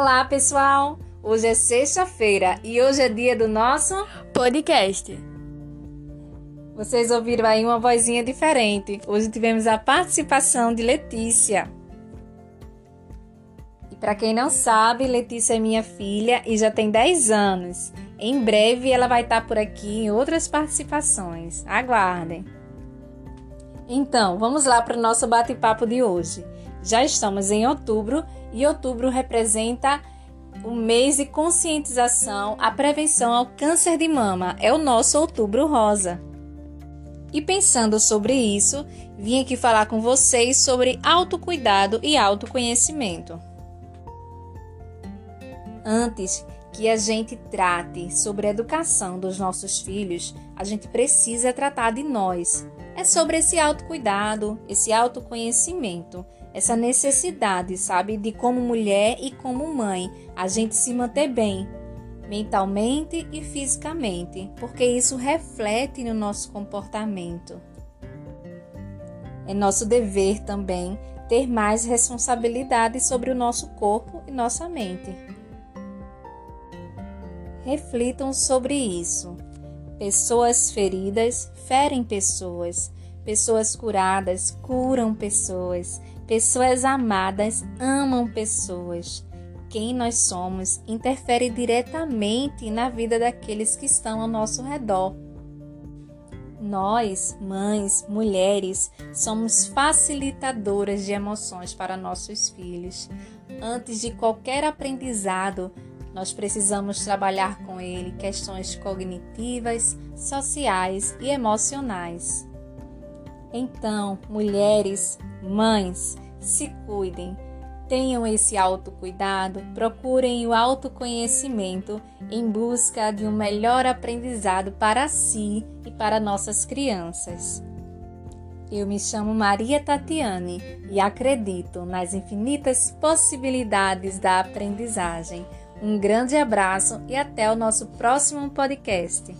Olá, pessoal! Hoje é sexta-feira e hoje é dia do nosso podcast. Vocês ouviram aí uma vozinha diferente. Hoje tivemos a participação de Letícia. E para quem não sabe, Letícia é minha filha e já tem 10 anos. Em breve ela vai estar por aqui em outras participações. Aguardem. Então, vamos lá para o nosso bate-papo de hoje. Já estamos em outubro e outubro representa o mês de conscientização à prevenção ao câncer de mama. É o nosso outubro rosa. E pensando sobre isso, vim aqui falar com vocês sobre autocuidado e autoconhecimento. Antes que a gente trate sobre a educação dos nossos filhos, a gente precisa tratar de nós. É sobre esse autocuidado, esse autoconhecimento essa necessidade, sabe, de como mulher e como mãe a gente se manter bem, mentalmente e fisicamente, porque isso reflete no nosso comportamento. É nosso dever também ter mais responsabilidade sobre o nosso corpo e nossa mente. Reflitam sobre isso. Pessoas feridas ferem pessoas, pessoas curadas curam pessoas, Pessoas amadas amam pessoas. Quem nós somos interfere diretamente na vida daqueles que estão ao nosso redor. Nós, mães, mulheres, somos facilitadoras de emoções para nossos filhos. Antes de qualquer aprendizado, nós precisamos trabalhar com ele questões cognitivas, sociais e emocionais. Então, mulheres, mães, se cuidem, tenham esse autocuidado, procurem o autoconhecimento em busca de um melhor aprendizado para si e para nossas crianças. Eu me chamo Maria Tatiane e acredito nas infinitas possibilidades da aprendizagem. Um grande abraço e até o nosso próximo podcast.